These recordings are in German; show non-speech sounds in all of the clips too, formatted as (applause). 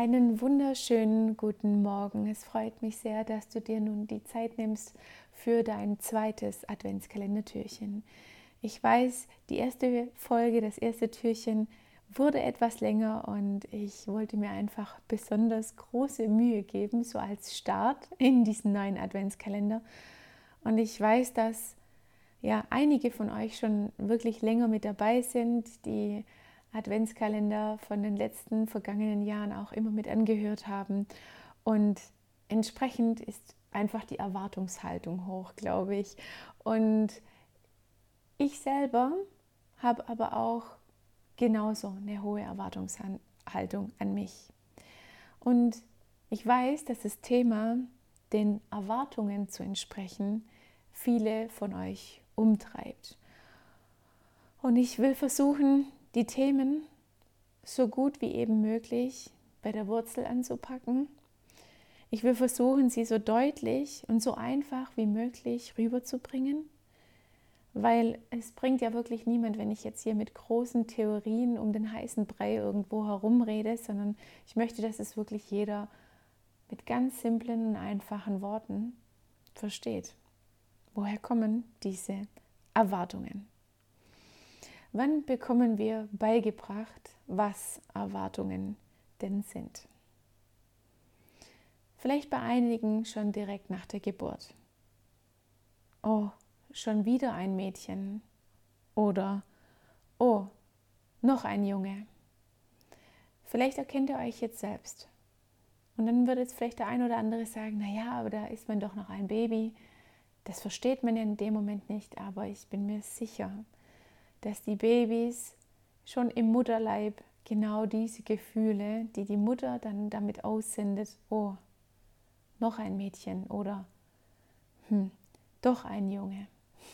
Einen wunderschönen guten Morgen. Es freut mich sehr, dass du dir nun die Zeit nimmst für dein zweites Adventskalendertürchen. Ich weiß, die erste Folge, das erste Türchen wurde etwas länger und ich wollte mir einfach besonders große Mühe geben, so als Start in diesen neuen Adventskalender. Und ich weiß, dass ja einige von euch schon wirklich länger mit dabei sind, die Adventskalender von den letzten vergangenen Jahren auch immer mit angehört haben. Und entsprechend ist einfach die Erwartungshaltung hoch, glaube ich. Und ich selber habe aber auch genauso eine hohe Erwartungshaltung an mich. Und ich weiß, dass das Thema, den Erwartungen zu entsprechen, viele von euch umtreibt. Und ich will versuchen, die Themen so gut wie eben möglich bei der Wurzel anzupacken. Ich will versuchen, sie so deutlich und so einfach wie möglich rüberzubringen, weil es bringt ja wirklich niemand, wenn ich jetzt hier mit großen Theorien um den heißen Brei irgendwo herumrede, sondern ich möchte, dass es wirklich jeder mit ganz simplen und einfachen Worten versteht. Woher kommen diese Erwartungen? Wann bekommen wir beigebracht, was Erwartungen denn sind? Vielleicht bei einigen schon direkt nach der Geburt. Oh, schon wieder ein Mädchen. Oder oh, noch ein Junge. Vielleicht erkennt ihr euch jetzt selbst. Und dann würde jetzt vielleicht der ein oder andere sagen, naja, aber da ist man doch noch ein Baby. Das versteht man ja in dem Moment nicht, aber ich bin mir sicher, dass die Babys schon im Mutterleib genau diese Gefühle, die die Mutter dann damit aussendet, oh, noch ein Mädchen oder hm, doch ein Junge,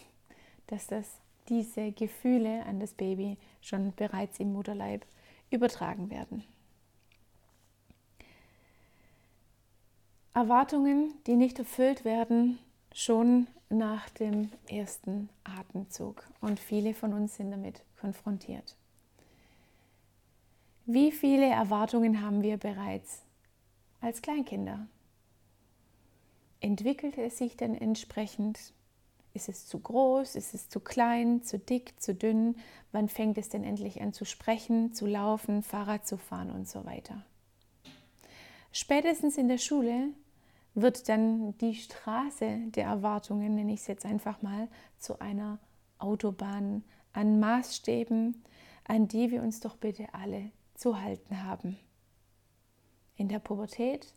(laughs) dass das diese Gefühle an das Baby schon bereits im Mutterleib übertragen werden. Erwartungen, die nicht erfüllt werden, schon nach dem ersten Atemzug und viele von uns sind damit konfrontiert. Wie viele Erwartungen haben wir bereits als Kleinkinder? Entwickelt es sich denn entsprechend? Ist es zu groß? Ist es zu klein? Zu dick? Zu dünn? Wann fängt es denn endlich an zu sprechen, zu laufen, Fahrrad zu fahren und so weiter? Spätestens in der Schule wird dann die Straße der Erwartungen, nenne ich es jetzt einfach mal, zu einer Autobahn an Maßstäben, an die wir uns doch bitte alle zu halten haben. In der Pubertät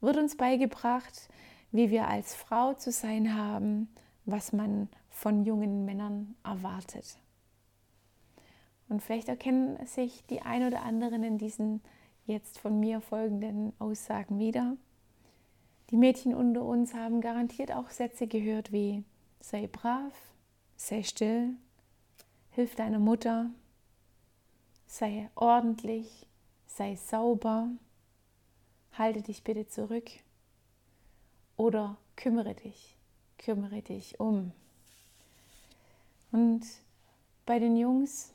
wird uns beigebracht, wie wir als Frau zu sein haben, was man von jungen Männern erwartet. Und vielleicht erkennen sich die ein oder anderen in diesen jetzt von mir folgenden Aussagen wieder. Die Mädchen unter uns haben garantiert auch Sätze gehört wie sei brav, sei still, hilf deiner Mutter, sei ordentlich, sei sauber, halte dich bitte zurück oder kümmere dich, kümmere dich um. Und bei den Jungs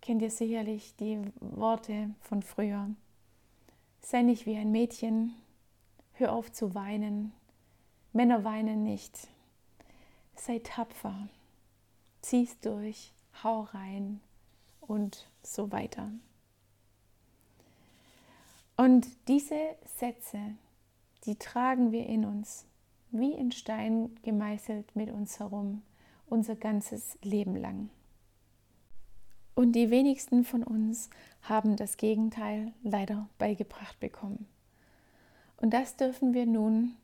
kennt ihr sicherlich die Worte von früher. Sei nicht wie ein Mädchen, Hör auf zu weinen. Männer weinen nicht. Sei tapfer. Zieh's durch. Hau rein. Und so weiter. Und diese Sätze, die tragen wir in uns, wie in Stein gemeißelt mit uns herum, unser ganzes Leben lang. Und die wenigsten von uns haben das Gegenteil leider beigebracht bekommen. Und das dürfen wir nun,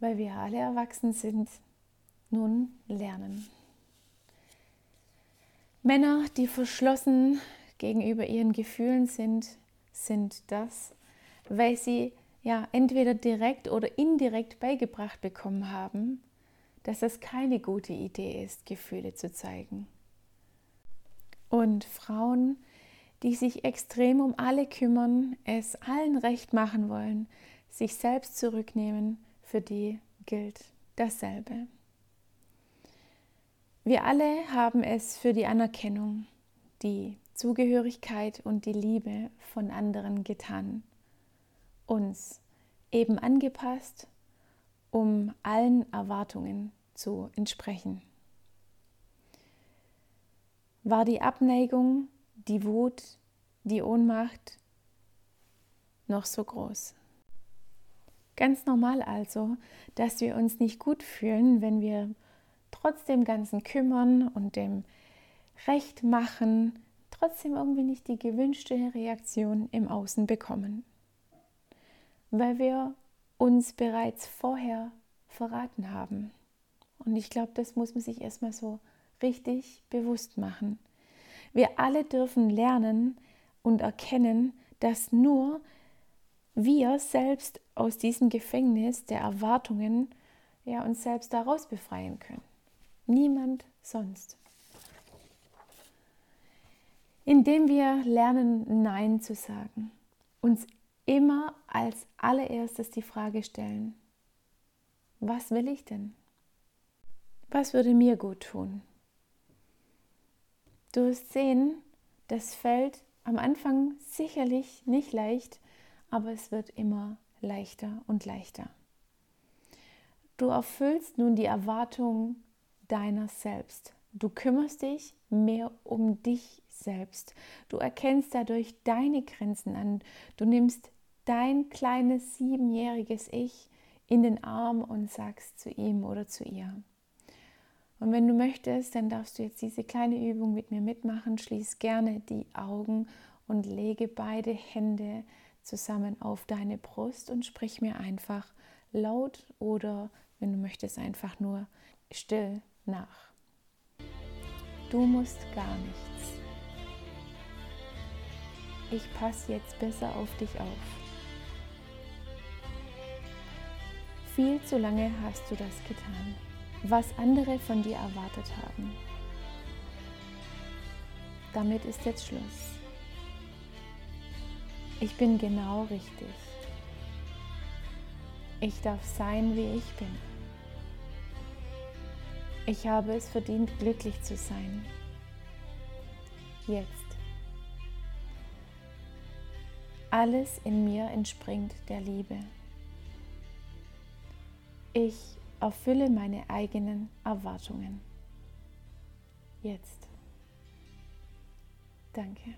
weil wir alle erwachsen sind, nun lernen. Männer, die verschlossen gegenüber ihren Gefühlen sind, sind das, weil sie ja entweder direkt oder indirekt beigebracht bekommen haben, dass es keine gute Idee ist, Gefühle zu zeigen. Und Frauen, die sich extrem um alle kümmern, es allen recht machen wollen, sich selbst zurücknehmen, für die gilt dasselbe. Wir alle haben es für die Anerkennung, die Zugehörigkeit und die Liebe von anderen getan. Uns eben angepasst, um allen Erwartungen zu entsprechen. War die Abneigung, die Wut, die Ohnmacht noch so groß? Ganz normal also, dass wir uns nicht gut fühlen, wenn wir trotz dem ganzen Kümmern und dem Recht machen, trotzdem irgendwie nicht die gewünschte Reaktion im Außen bekommen. Weil wir uns bereits vorher verraten haben. Und ich glaube, das muss man sich erstmal so richtig bewusst machen. Wir alle dürfen lernen und erkennen, dass nur wir selbst aus diesem Gefängnis der Erwartungen ja, uns selbst daraus befreien können. Niemand sonst. Indem wir lernen, Nein zu sagen, uns immer als allererstes die Frage stellen, was will ich denn? Was würde mir gut tun? Du wirst sehen, das fällt am Anfang sicherlich nicht leicht, aber es wird immer leichter und leichter. Du erfüllst nun die Erwartung deiner selbst. Du kümmerst dich mehr um dich selbst. Du erkennst dadurch deine Grenzen an. Du nimmst dein kleines siebenjähriges Ich in den Arm und sagst zu ihm oder zu ihr. Und wenn du möchtest, dann darfst du jetzt diese kleine Übung mit mir mitmachen. Schließ gerne die Augen und lege beide Hände zusammen auf deine Brust und sprich mir einfach laut oder wenn du möchtest einfach nur still nach. Du musst gar nichts. Ich passe jetzt besser auf dich auf. Viel zu lange hast du das getan, was andere von dir erwartet haben. Damit ist jetzt Schluss. Ich bin genau richtig. Ich darf sein, wie ich bin. Ich habe es verdient, glücklich zu sein. Jetzt. Alles in mir entspringt der Liebe. Ich erfülle meine eigenen Erwartungen. Jetzt. Danke.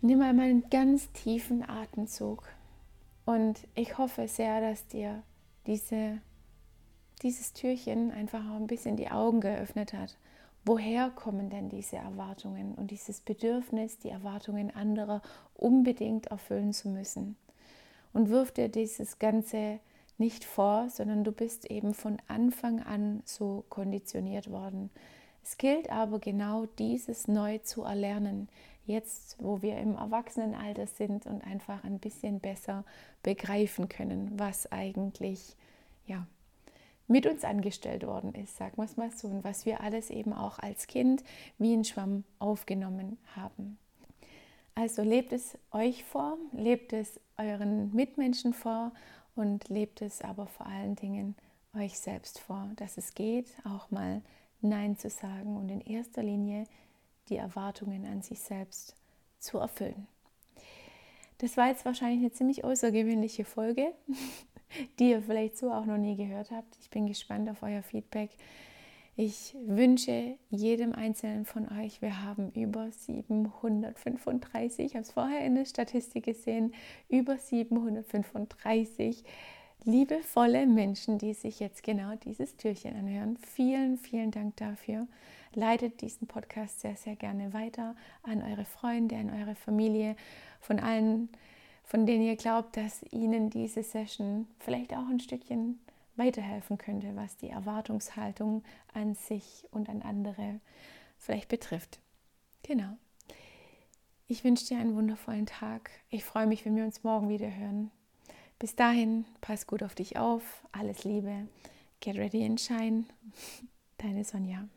Nimm einmal einen ganz tiefen Atemzug und ich hoffe sehr, dass dir diese, dieses Türchen einfach auch ein bisschen die Augen geöffnet hat. Woher kommen denn diese Erwartungen und dieses Bedürfnis, die Erwartungen anderer unbedingt erfüllen zu müssen? Und wirf dir dieses Ganze nicht vor, sondern du bist eben von Anfang an so konditioniert worden. Es gilt aber genau dieses neu zu erlernen, jetzt wo wir im Erwachsenenalter sind und einfach ein bisschen besser begreifen können, was eigentlich ja, mit uns angestellt worden ist, sagen wir es mal so, und was wir alles eben auch als Kind wie ein Schwamm aufgenommen haben. Also lebt es euch vor, lebt es euren Mitmenschen vor und lebt es aber vor allen Dingen euch selbst vor, dass es geht, auch mal Nein zu sagen und in erster Linie die Erwartungen an sich selbst zu erfüllen. Das war jetzt wahrscheinlich eine ziemlich außergewöhnliche Folge, (laughs) die ihr vielleicht so auch noch nie gehört habt. Ich bin gespannt auf euer Feedback. Ich wünsche jedem Einzelnen von euch, wir haben über 735, ich habe es vorher in der Statistik gesehen, über 735 liebevolle Menschen, die sich jetzt genau dieses Türchen anhören. Vielen, vielen Dank dafür. Leitet diesen Podcast sehr, sehr gerne weiter an eure Freunde, an eure Familie, von allen, von denen ihr glaubt, dass ihnen diese Session vielleicht auch ein Stückchen weiterhelfen könnte, was die Erwartungshaltung an sich und an andere vielleicht betrifft. Genau. Ich wünsche dir einen wundervollen Tag. Ich freue mich, wenn wir uns morgen wieder hören. Bis dahin, pass gut auf dich auf. Alles Liebe. Get ready and shine. (laughs) Deine Sonja.